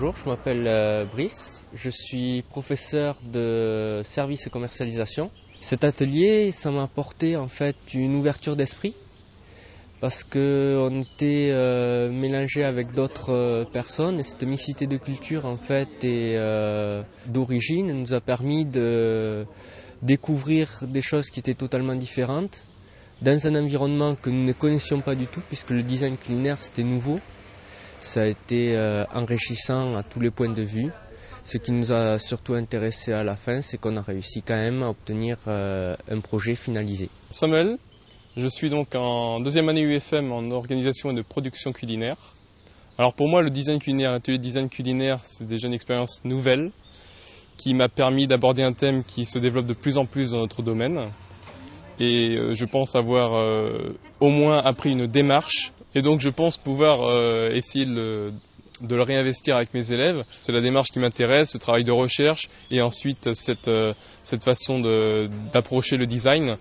Bonjour, je m'appelle euh, Brice, je suis professeur de service et commercialisation. Cet atelier, ça m'a apporté en fait une ouverture d'esprit parce qu'on était euh, mélangé avec d'autres euh, personnes et cette mixité de culture en fait et d'origine nous a permis de découvrir des choses qui étaient totalement différentes dans un environnement que nous ne connaissions pas du tout puisque le design culinaire c'était nouveau. Ça a été euh, enrichissant à tous les points de vue. Ce qui nous a surtout intéressé à la fin, c'est qu'on a réussi quand même à obtenir euh, un projet finalisé. Samuel, je suis donc en deuxième année UFM en organisation et de production culinaire. Alors pour moi, le design culinaire, l'atelier de design culinaire, c'est déjà une expérience nouvelle qui m'a permis d'aborder un thème qui se développe de plus en plus dans notre domaine. Et euh, je pense avoir au moins appris une démarche et donc je pense pouvoir euh, essayer de le, réinvestir avec mes élèves. C'est la démarche qui m'intéresse, ce travail de recherche et ensuite cette, euh, cette façon d'approcher le design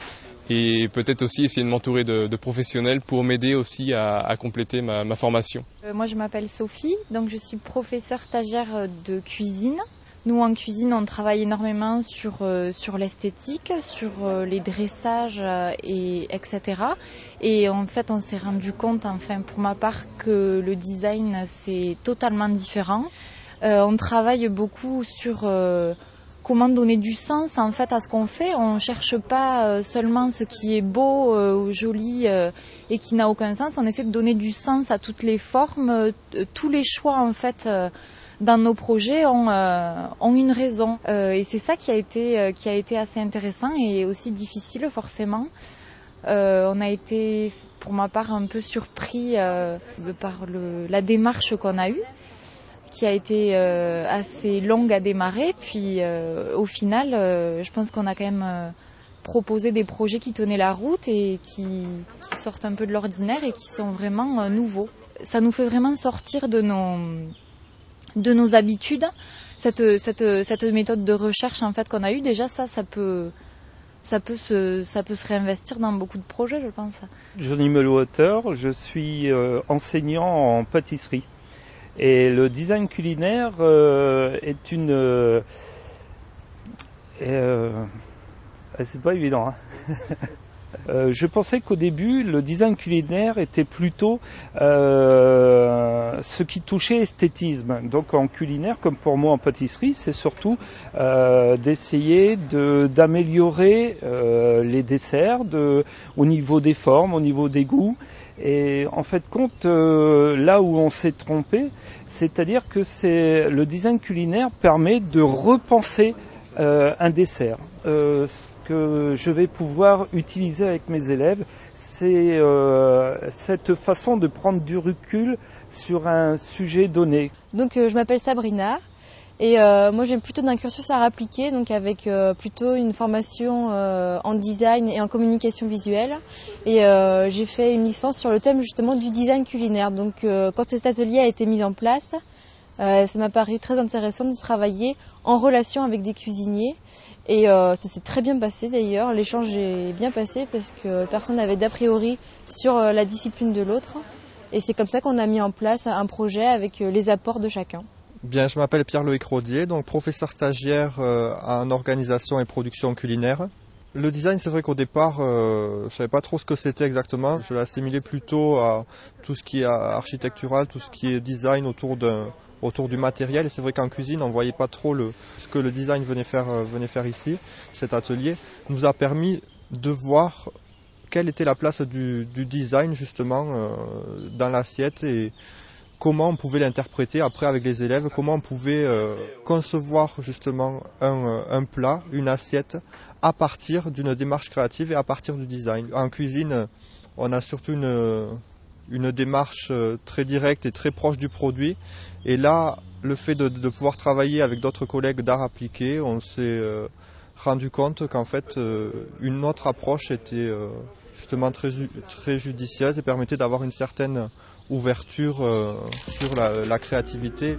et peut-être aussi essayer de m'entourer de, professionnels pour m'aider aussi à, compléter ma, ma formation. Euh, moi je m'appelle Sophie, donc je suis professeure stagiaire de cuisine nous, en cuisine, on travaille énormément sur, euh, sur l'esthétique, sur euh, les dressages, euh, et, etc. Et en fait, on s'est rendu compte, enfin, pour ma part, que le design, c'est totalement différent. on travaille beaucoup sur comment donner du sens en fait à ce qu'on fait. On ne cherche pas seulement ce qui est beau joli et qui n'a aucun sens. On essaie de donner du sens à toutes les formes, tous les choix en fait dans nos projets ont, euh, une raison. Euh, et c'est ça qui a, été, euh, qui a été assez intéressant et aussi difficile forcément. on a été, pour ma part, un peu surpris par la démarche qu'on a eue qui a été assez longue à démarrer. Puis au final, je pense qu'on a quand même proposé des projets qui tenaient la route et qui sortent un peu de l'ordinaire et qui sont vraiment nouveaux. Ça nous fait vraiment sortir de nos de nos habitudes. Cette, cette, méthode de recherche en fait qu'on a eue, déjà ça, ça peut, ça peut se, ça peut se réinvestir dans beaucoup de projets, je pense. Johnny Melwater, je suis euh, enseignant en pâtisserie. Et le design culinaire euh, est une. Euh, c'est pas évident. Hein Euh, je pensais qu'au début, le design culinaire était plutôt euh, ce qui touchait esthétisme. Donc en culinaire, comme pour moi en pâtisserie, c'est surtout euh, d'essayer d'améliorer les desserts au niveau des formes, au niveau des goûts. Et en fait, compte là où on s'est trompé, c'est-à-dire que le design culinaire permet de repenser un dessert que je vais pouvoir utiliser avec mes élèves, c'est euh, cette façon de prendre du recul sur un sujet donné. Donc euh, je m'appelle Sabrina et euh, moi j'ai plutôt d'un cursus à appliqué, donc avec plutôt une formation en design et en communication visuelle. Et j'ai fait une licence sur le thème justement du design culinaire. Donc quand cet atelier a été mis en place, ça m'a paru très intéressant de travailler en relation avec des cuisiniers et euh, ça s'est très bien passé d'ailleurs. L'échange est bien passé parce que personne n'avait d'a priori sur euh, la discipline de l'autre. Et c'est comme ça qu'on a mis en place un projet avec euh, les apports de chacun. Bien, je m'appelle Pierre-Loïc Rodier, donc professeur stagiaire en organisation et production culinaire. Le design, c'est vrai qu'au départ, je ne savais pas trop ce que c'était exactement. Je l'assimilais plutôt à tout ce qui est architectural, tout ce qui est design autour d'un autour du matériel. Et c'est vrai qu'en cuisine, on voyait pas trop le, ce que le design venait faire, euh, venait faire ici. Cet atelier nous a permis de voir quelle était la place du, design justement euh, dans l'assiette et comment on pouvait l'interpréter après avec les élèves, comment on pouvait euh, concevoir justement un, un, plat, une assiette à partir d'une démarche créative et à partir du design. En cuisine, on a surtout une, démarche très directe et très proche du produit et là, le fait de, pouvoir travailler avec d'autres collègues d'art appliqué, on s'est euh, rendu compte qu'en fait, euh, une autre approche était euh, justement très, très judicieuse et permettait d'avoir une certaine ouverture sur la créativité.